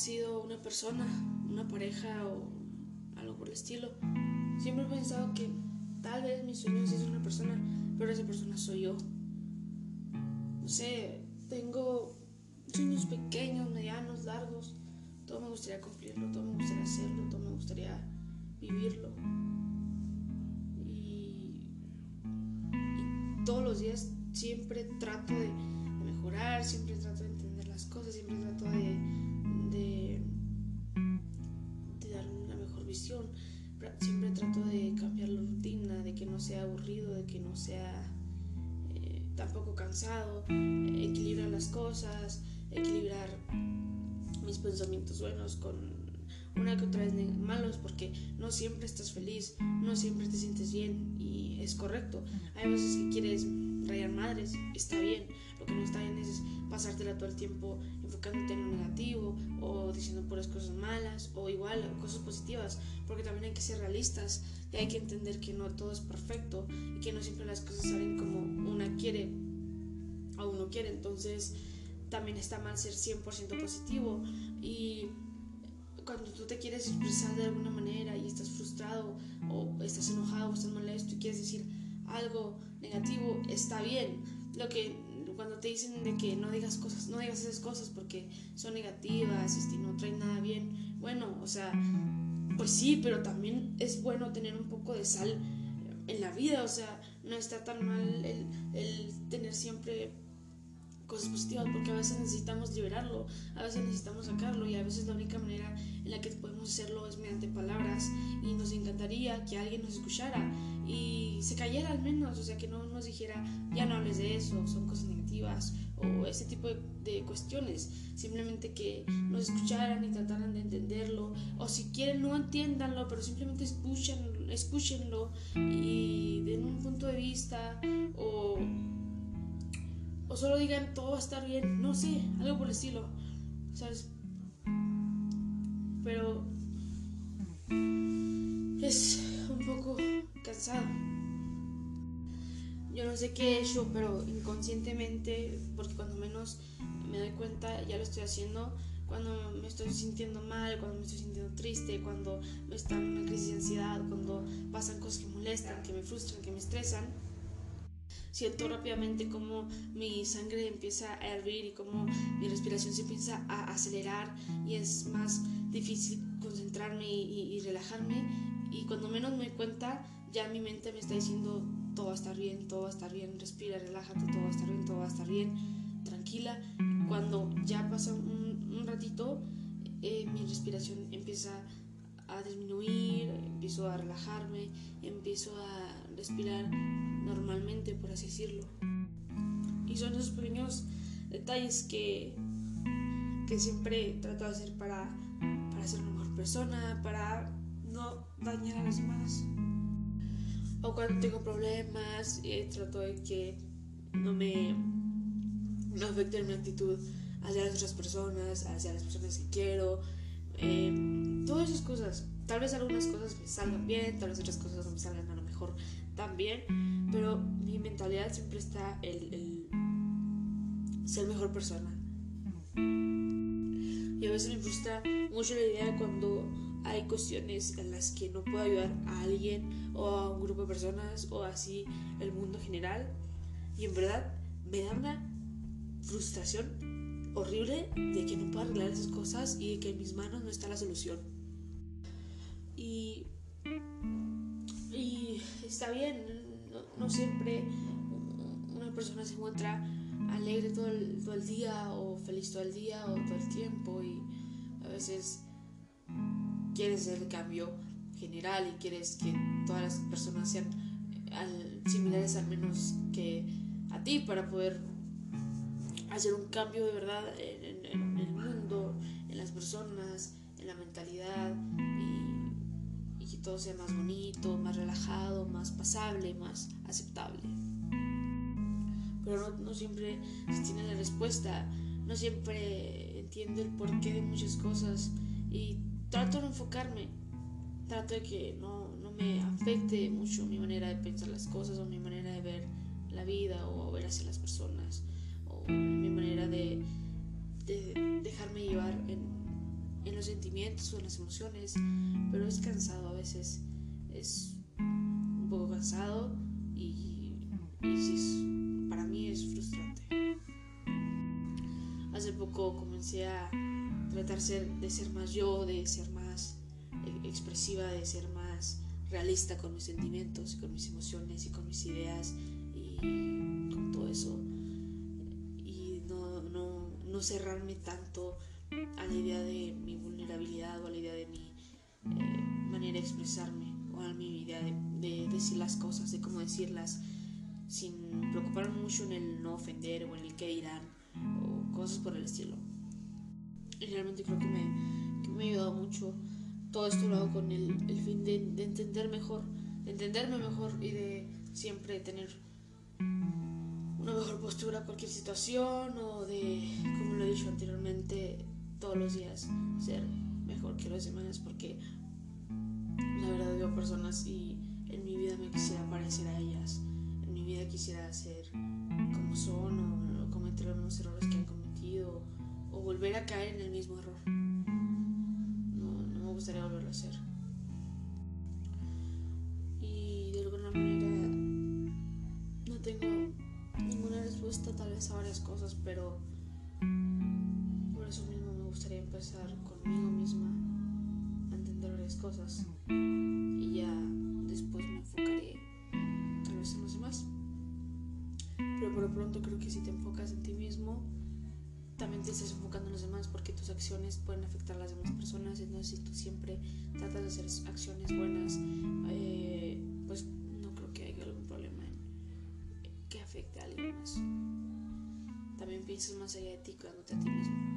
sido una persona, una pareja o algo por el estilo. Siempre he pensado que tal vez mi sueño es una persona, pero esa persona soy yo. No sé, tengo sueños pequeños, medianos, largos. Todo me gustaría cumplirlo, todo me gustaría hacerlo, todo me gustaría vivirlo. Y, todos los días siempre trato de, mejorar, siempre trato de entender las cosas, siempre trato de, de, dar una mejor visión. Siempre trato de cambiar la rutina, de que no sea aburrido, de que no sea eh, tampoco cansado, equilibrar las cosas, equilibrar mis pensamientos buenos con una que otra vez malos porque no siempre estás feliz, no siempre te sientes bien y es correcto. Hay veces que quieres rayar madres, está bien. Lo que no está bien es pasártela todo el tiempo enfocándote en lo negativo igual cosas positivas, porque también hay que ser realistas y hay que entender que no todo es perfecto y que no siempre las cosas salen como una quiere o uno quiere. Entonces, también está mal ser 100% positivo y cuando tú te quieres expresar de alguna manera y estás frustrado o estás enojado o estás molesto y quieres decir algo negativo, está bien. Lo que cuando te dicen de que no digas cosas, no digas esas cosas porque son negativas, este, no traen nada bien. Bueno, o sea, pues sí, pero también es bueno tener un poco de sal en la vida, o sea, no está tan mal el, el tener siempre cosas positivas, porque a veces necesitamos liberarlo, a veces necesitamos sacarlo y a veces la única manera en la que podemos hacerlo es mediante palabras y nos encantaría que alguien nos escuchara y se cayera al menos, o sea, que no dijera, ya no hables de eso, son cosas negativas o ese tipo de, cuestiones, simplemente que nos escucharan y trataran de entenderlo o si quieren no entiéndanlo, pero simplemente escuchen, escúchenlo y den un punto de vista o o solo digan todo va a estar bien, no sé, algo por el estilo, ¿sabes? Pero es un poco cansado. Yo no sé qué he hecho, pero inconscientemente, porque cuando menos me doy cuenta ya lo estoy haciendo, cuando me estoy sintiendo mal, cuando me estoy sintiendo triste, cuando me está en una crisis de ansiedad, cuando pasan cosas que molestan, que me frustran, que me estresan siento rápidamente como mi sangre empieza a hervir y como mi respiración se empieza a acelerar y es más difícil concentrarme y, relajarme. Y cuando menos me doy cuenta ya mi mente me está diciendo todo va a estar bien, todo va a estar bien, respira, relájate, todo va a estar bien, todo va a estar bien, tranquila. Cuando ya pasa un, ratito, eh, mi respiración empieza a disminuir, empiezo a relajarme, empiezo a respirar normalmente, por así decirlo. Y son esos pequeños detalles que, que siempre trato de hacer para, para ser una mejor persona, para no dañar a los demás. O cuando tengo problemas, eh, trato de que no me no afecten mi actitud hacia las otras personas, hacia las personas que quiero. Eh, todas esas cosas. Tal vez algunas cosas me salgan bien, tal vez otras cosas no me salgan a lo mejor también, pero mi mentalidad siempre está el, ser mejor persona. Y a veces me frustra mucho la idea cuando hay cuestiones en las que no puedo ayudar a alguien o a un grupo de personas o así el mundo general. Y en verdad me da una frustración horrible de que no puedo arreglar esas cosas y de que en mis manos no está la solución. Y está bien, no, siempre una persona se encuentra alegre todo el, todo el día o feliz todo el día o todo el tiempo y a veces quieres el cambio general y quieres que todas las personas sean similares al menos que a ti para poder hacer un cambio de verdad en, en el mundo, en las personas, en la mentalidad todo sea más bonito, más relajado, más pasable, más aceptable. Pero no, siempre se tiene la respuesta, no siempre entiendo el porqué de muchas cosas y trato de enfocarme, trato de que no, no me afecte mucho mi manera de pensar las cosas o mi manera de ver la vida o ver hacia las personas o mi manera de, de dejarme llevar en, en los sentimientos o en las emociones, pero es cansado a veces, es un poco cansado y, para mí es frustrante. Hace poco comencé a tratar de ser más yo, de ser más expresiva, de ser más realista con mis sentimientos, con mis emociones y con mis ideas y con todo eso. Y no, no, no cerrarme tanto a la idea de mi vulnerabilidad o a la idea de mi eh, manera de expresarme o a mi idea de, decir las cosas, de cómo decirlas, sin preocuparme mucho en el no ofender o en el qué dirán o cosas por el estilo. Y realmente creo que me, que me ha ayudado mucho. Todo esto lo hago con el, el fin de, de entender mejor, de entenderme mejor y de siempre tener una mejor postura a cualquier situación o de, como lo he dicho anteriormente, todos los días ser mejor que los demás porque la verdad veo personas y en mi vida me quisiera parecer a ellas, en mi vida quisiera ser como son volver a caer en el mismo error. No, me gustaría volverlo a hacer. Y de alguna manera no tengo ninguna respuesta tal vez a varias cosas, pero gustaría empezar conmigo misma a entender varias cosas y ya después me enfocaré tal vez en los demás. Pero por lo pronto creo que si te enfocas en ti mismo, también te estás enfocando en los demás porque tus acciones pueden afectar a las demás personas. Entonces, si tú siempre tratas de hacer acciones buenas, eh, pues no creo que haya algún problema en que afecte a alguien más. También piensas más allá de ti, cuando a ti mismo